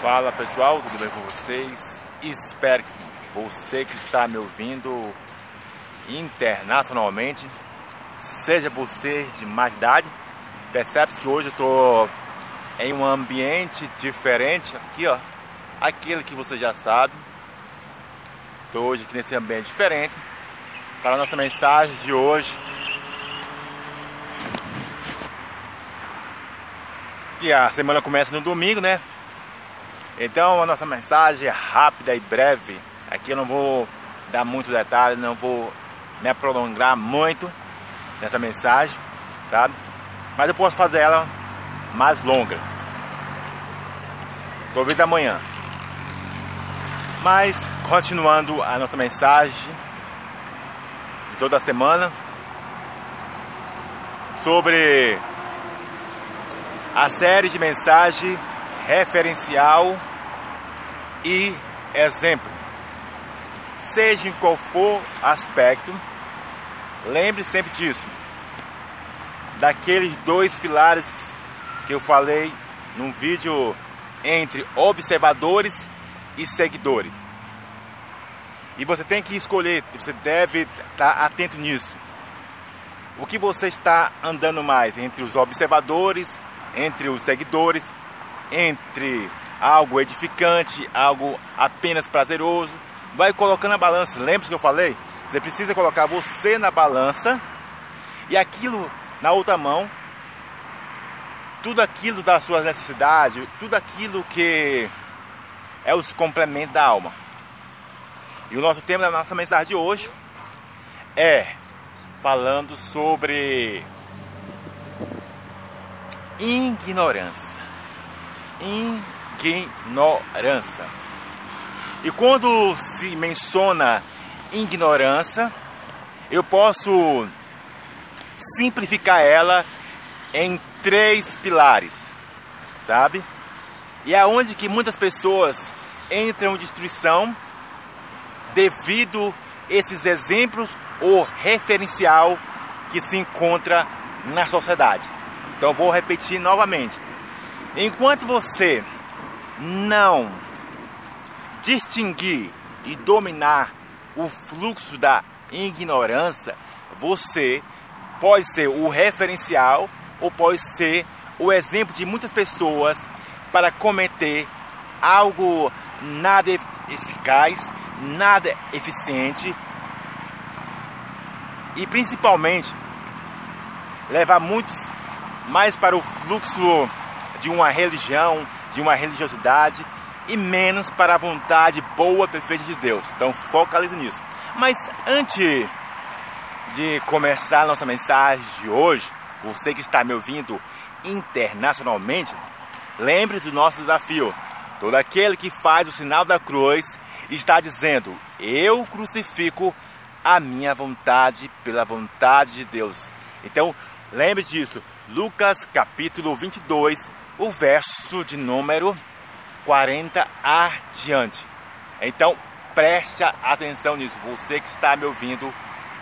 Fala pessoal, tudo bem com vocês? Espero que. Você que está me ouvindo internacionalmente, seja você de mais idade, percebe que hoje eu estou em um ambiente diferente, aqui ó, aquele que você já sabe. Estou hoje aqui nesse ambiente diferente para a nossa mensagem de hoje. Que a semana começa no domingo, né? Então a nossa mensagem é rápida e breve. Aqui eu não vou dar muitos detalhes, não vou me prolongar muito nessa mensagem, sabe? Mas eu posso fazer ela mais longa. Talvez amanhã. Mas continuando a nossa mensagem de toda semana sobre a série de mensagem referencial e exemplo. Seja em qual for aspecto, lembre sempre disso. Daqueles dois pilares que eu falei num vídeo entre observadores e seguidores. E você tem que escolher, você deve estar atento nisso. O que você está andando mais entre os observadores, entre os seguidores entre algo edificante, algo apenas prazeroso. Vai colocando a balança. Lembra que eu falei? Você precisa colocar você na balança e aquilo na outra mão. Tudo aquilo das suas necessidades, tudo aquilo que é os complementos da alma. E o nosso tema da nossa mensagem de hoje é falando sobre ignorância ignorância. E quando se menciona ignorância, eu posso simplificar ela em três pilares, sabe? E é onde que muitas pessoas entram em destruição devido esses exemplos ou referencial que se encontra na sociedade. Então vou repetir novamente. Enquanto você não distinguir e dominar o fluxo da ignorância, você pode ser o referencial ou pode ser o exemplo de muitas pessoas para cometer algo nada eficaz, nada eficiente e principalmente levar muitos mais para o fluxo de uma religião, de uma religiosidade e menos para a vontade boa, perfeita de Deus. Então focalize nisso. Mas antes de começar a nossa mensagem de hoje, você que está me ouvindo internacionalmente, lembre do nosso desafio. Todo aquele que faz o sinal da cruz está dizendo: Eu crucifico a minha vontade pela vontade de Deus. Então, lembre disso. Lucas capítulo 22, o verso de número 40 adiante. Então preste atenção nisso, você que está me ouvindo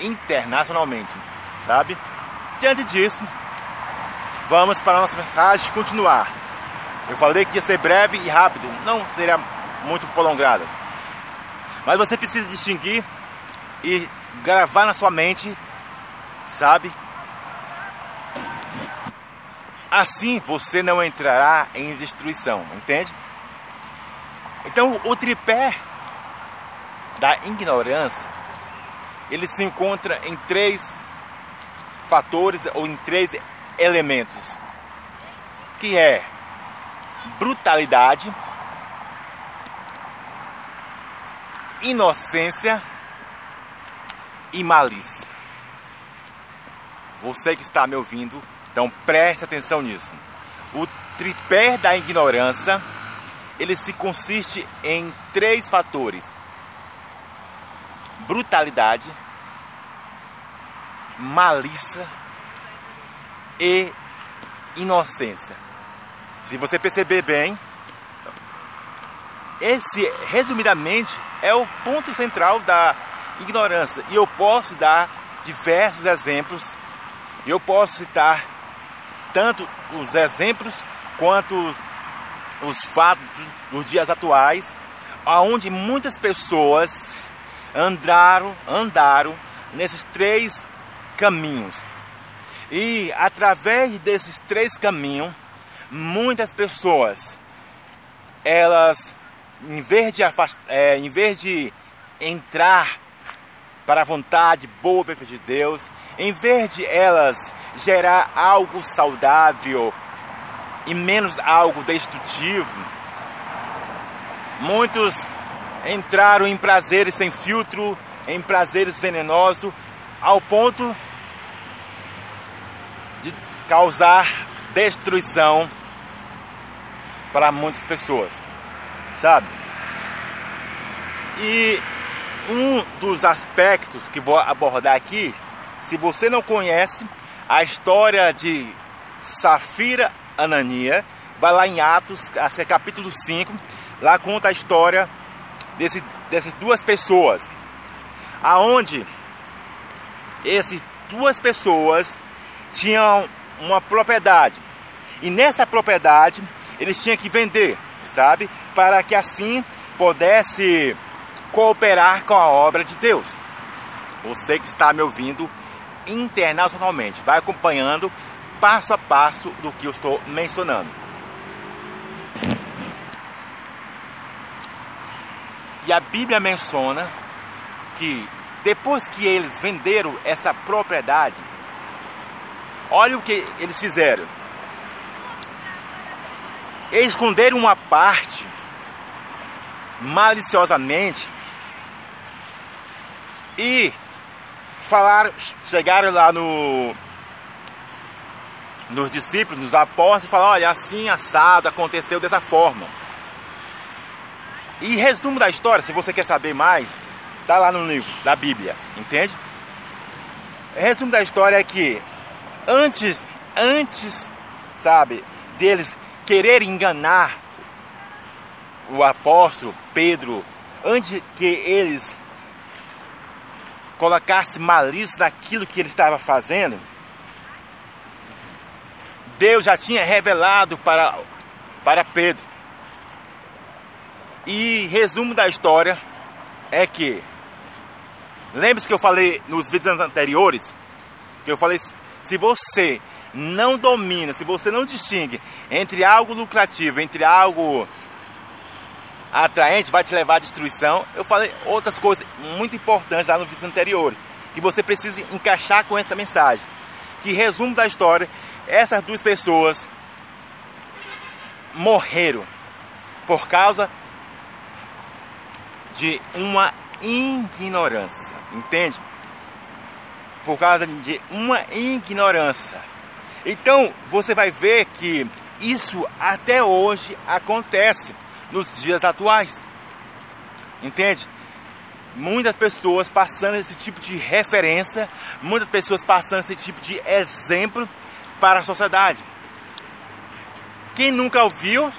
internacionalmente, sabe? Diante disso, vamos para a nossa mensagem continuar. Eu falei que ia ser breve e rápido, não seria muito prolongada. Mas você precisa distinguir e gravar na sua mente, sabe? Assim você não entrará em destruição, entende? Então o tripé da ignorância ele se encontra em três fatores ou em três elementos, que é brutalidade, inocência e malícia. Você que está me ouvindo então preste atenção nisso. O tripé da ignorância, ele se consiste em três fatores: brutalidade, malícia e inocência. Se você perceber bem, esse resumidamente é o ponto central da ignorância. E eu posso dar diversos exemplos. Eu posso citar tanto os exemplos quanto os fatos dos dias atuais, aonde muitas pessoas andaram, andaram nesses três caminhos. E através desses três caminhos, muitas pessoas, elas, em vez de, é, em vez de entrar para a vontade boa e perfeita de Deus, em vez de elas gerar algo saudável e menos algo destrutivo, muitos entraram em prazeres sem filtro, em prazeres venenosos, ao ponto de causar destruição para muitas pessoas, sabe? E um dos aspectos que vou abordar aqui, se você não conhece a história de Safira Anania, vai lá em Atos, capítulo 5, lá conta a história desse, dessas duas pessoas, aonde essas duas pessoas tinham uma propriedade e nessa propriedade eles tinham que vender, sabe, para que assim pudesse cooperar com a obra de Deus. Você que está me ouvindo internacionalmente, vai acompanhando passo a passo do que eu estou mencionando. E a Bíblia menciona que depois que eles venderam essa propriedade, olha o que eles fizeram. Eles esconderam uma parte maliciosamente e falaram, chegaram lá no nos discípulos, nos apóstolos e falaram, olha, assim assado aconteceu dessa forma. E resumo da história, se você quer saber mais, tá lá no livro da Bíblia, entende? Resumo da história é que antes, antes, sabe, deles querer enganar o apóstolo Pedro, antes que eles colocassem malícia naquilo que ele estava fazendo, Deus já tinha revelado para, para Pedro. E resumo da história é que lembre-se que eu falei nos vídeos anteriores que eu falei se você não domina, se você não distingue entre algo lucrativo, entre algo atraente, vai te levar à destruição. Eu falei outras coisas muito importantes lá nos vídeos anteriores, que você precisa encaixar com essa mensagem. Que resumo da história, essas duas pessoas morreram por causa de uma ignorância, entende? Por causa de uma ignorância. Então você vai ver que isso até hoje acontece nos dias atuais, entende? Muitas pessoas passando esse tipo de referência, muitas pessoas passando esse tipo de exemplo para a sociedade. Quem nunca ouviu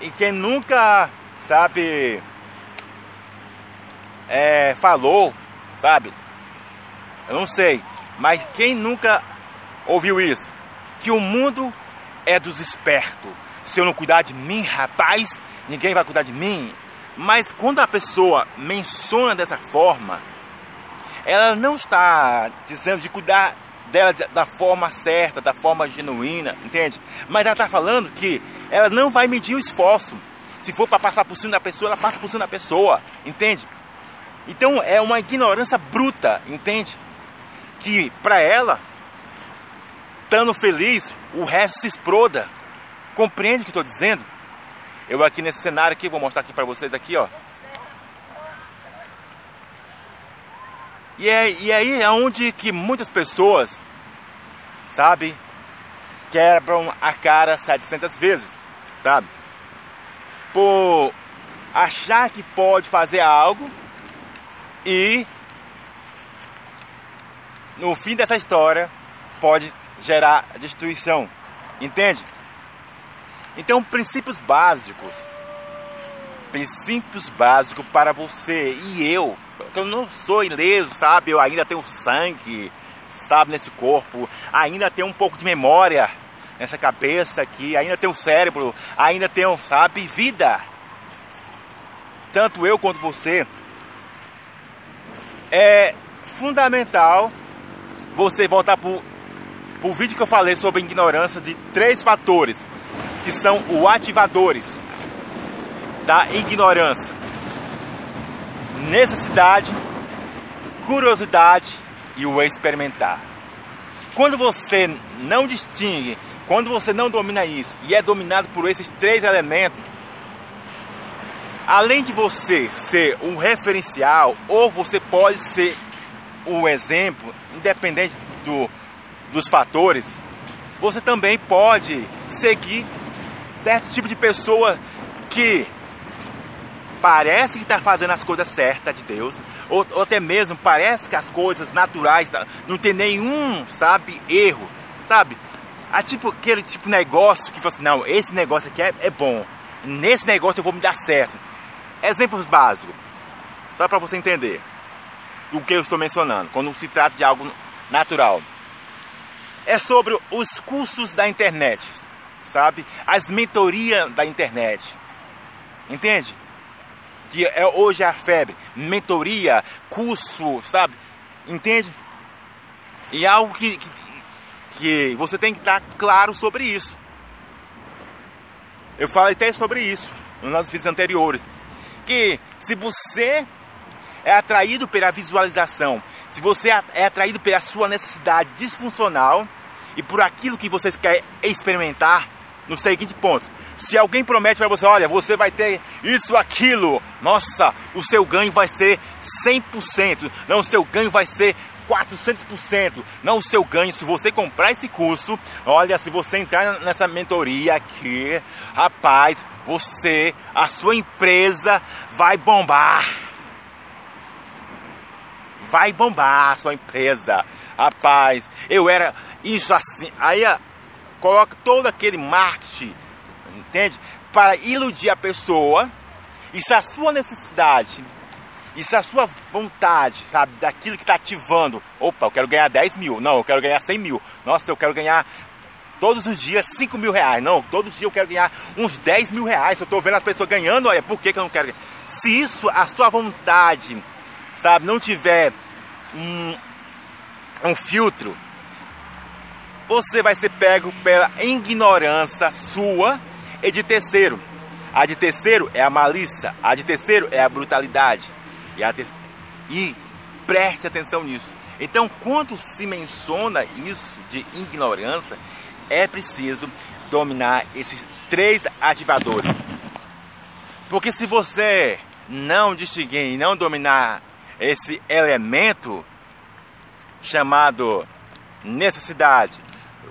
e quem nunca, sabe, é, falou, sabe? Eu não sei, mas quem nunca ouviu isso? Que o mundo é dos espertos. Se eu não cuidar de mim, rapaz, ninguém vai cuidar de mim. Mas quando a pessoa menciona dessa forma, ela não está dizendo de cuidar dela da forma certa, da forma genuína, entende? Mas ela está falando que ela não vai medir o esforço. Se for para passar por cima da pessoa, ela passa por cima da pessoa, entende? Então é uma ignorância bruta, entende? Que para ela, estando feliz, o resto se exploda. Compreende o que estou dizendo? Eu aqui nesse cenário aqui, vou mostrar aqui para vocês aqui, ó. E, é, e aí é onde que muitas pessoas, sabe, quebram a cara 700 vezes, sabe? Por achar que pode fazer algo e no fim dessa história pode gerar destruição. Entende? Então, princípios básicos. Princípios básicos para você e eu. Eu não sou ileso, sabe? Eu ainda tenho sangue, sabe, nesse corpo. Ainda tenho um pouco de memória. nessa cabeça aqui, ainda um cérebro, ainda um, sabe, vida. Tanto eu quanto você. É fundamental você voltar para o vídeo que eu falei sobre ignorância de três fatores, que são os ativadores da ignorância. Necessidade, curiosidade e o experimentar. Quando você não distingue, quando você não domina isso e é dominado por esses três elementos, além de você ser um referencial, ou você pode ser um exemplo, independente do, dos fatores, você também pode seguir certo tipo de pessoa que parece que está fazendo as coisas certas de Deus, ou, ou, até mesmo parece que as coisas naturais tá, não tem nenhum, sabe, erro, sabe? Há tipo aquele tipo de negócio que fala assim, não, esse negócio aqui é, é bom, nesse negócio eu vou me dar certo. Exemplos básicos, só para você entender o que eu estou mencionando, quando se trata de algo natural. É sobre os cursos da internet, sabe? As mentorias da internet. Entende? que é hoje é a febre, mentoria, curso, sabe? Entende? E é algo que, que, que você tem que estar claro sobre isso. Eu falei até sobre isso nos vídeos anteriores. Que se você é atraído pela visualização, se você é atraído pela sua necessidade disfuncional e por aquilo que você quer experimentar, no seguinte ponto: se alguém promete para você, olha, você vai ter isso, aquilo, nossa, o seu ganho vai ser 100%, não, o seu ganho vai ser 400%. Não o seu ganho, se você comprar esse curso, olha, se você entrar nessa mentoria aqui, rapaz, você, a sua empresa vai bombar. Vai bombar a sua empresa. Rapaz, eu era isso assim. Aí coloca todo aquele marketing entende? Para iludir a pessoa. E se a sua necessidade, e se a sua vontade, sabe, daquilo que está ativando, opa, eu quero ganhar 10 mil, não, eu quero ganhar 100 mil, nossa, eu quero ganhar todos os dias 5 mil reais, não, todos os dias eu quero ganhar uns 10 mil reais, eu estou vendo as pessoas ganhando, olha, por que, que eu não quero ganhar? Se isso, a sua vontade, sabe, não tiver um, um filtro, você vai ser pego pela ignorância sua e de terceiro. A de terceiro é a malícia, a de terceiro é a brutalidade. E, a te... e preste atenção nisso. Então, quando se menciona isso de ignorância, é preciso dominar esses três ativadores. Porque se você não distinguir e não dominar esse elemento chamado necessidade,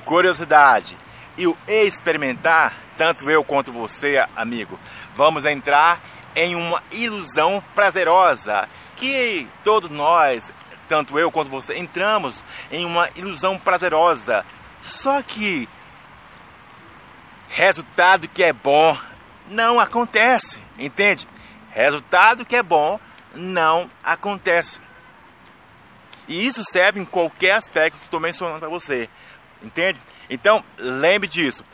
curiosidade e o experimentar, tanto eu quanto você, amigo, vamos entrar em uma ilusão prazerosa que todos nós, tanto eu quanto você, entramos em uma ilusão prazerosa. Só que resultado que é bom não acontece, entende? Resultado que é bom não acontece. E isso serve em qualquer aspecto que estou mencionando para você, entende? Então, lembre disso.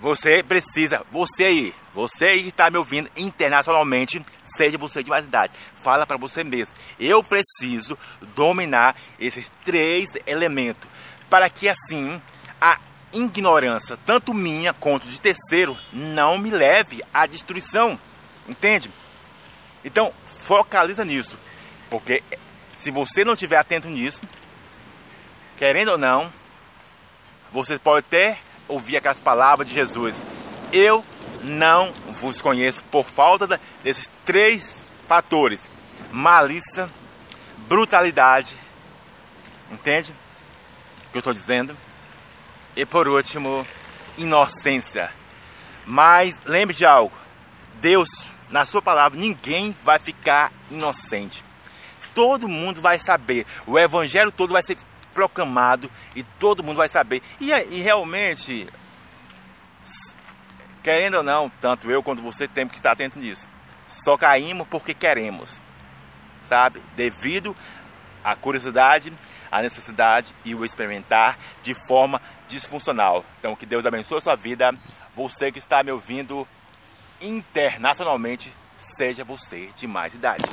Você precisa, você aí, você aí que está me ouvindo internacionalmente, seja você de mais idade, fala para você mesmo. Eu preciso dominar esses três elementos para que assim a ignorância, tanto minha quanto de terceiro, não me leve à destruição. Entende? Então, focaliza nisso. Porque se você não estiver atento nisso, querendo ou não, você pode ter ouvir aquelas palavras de Jesus: Eu não vos conheço por falta desses três fatores: malícia, brutalidade, entende? O que eu estou dizendo? E por último, inocência. Mas lembre de algo: Deus, na Sua palavra, ninguém vai ficar inocente. Todo mundo vai saber, o evangelho todo vai ser proclamado e todo mundo vai saber. E, e realmente, querendo ou não, tanto eu quanto você temos que estar atento nisso. Só caímos porque queremos, sabe? Devido à curiosidade, à necessidade e o experimentar de forma disfuncional. Então, que Deus abençoe a sua vida. Você que está me ouvindo internacionalmente, seja você de mais idade.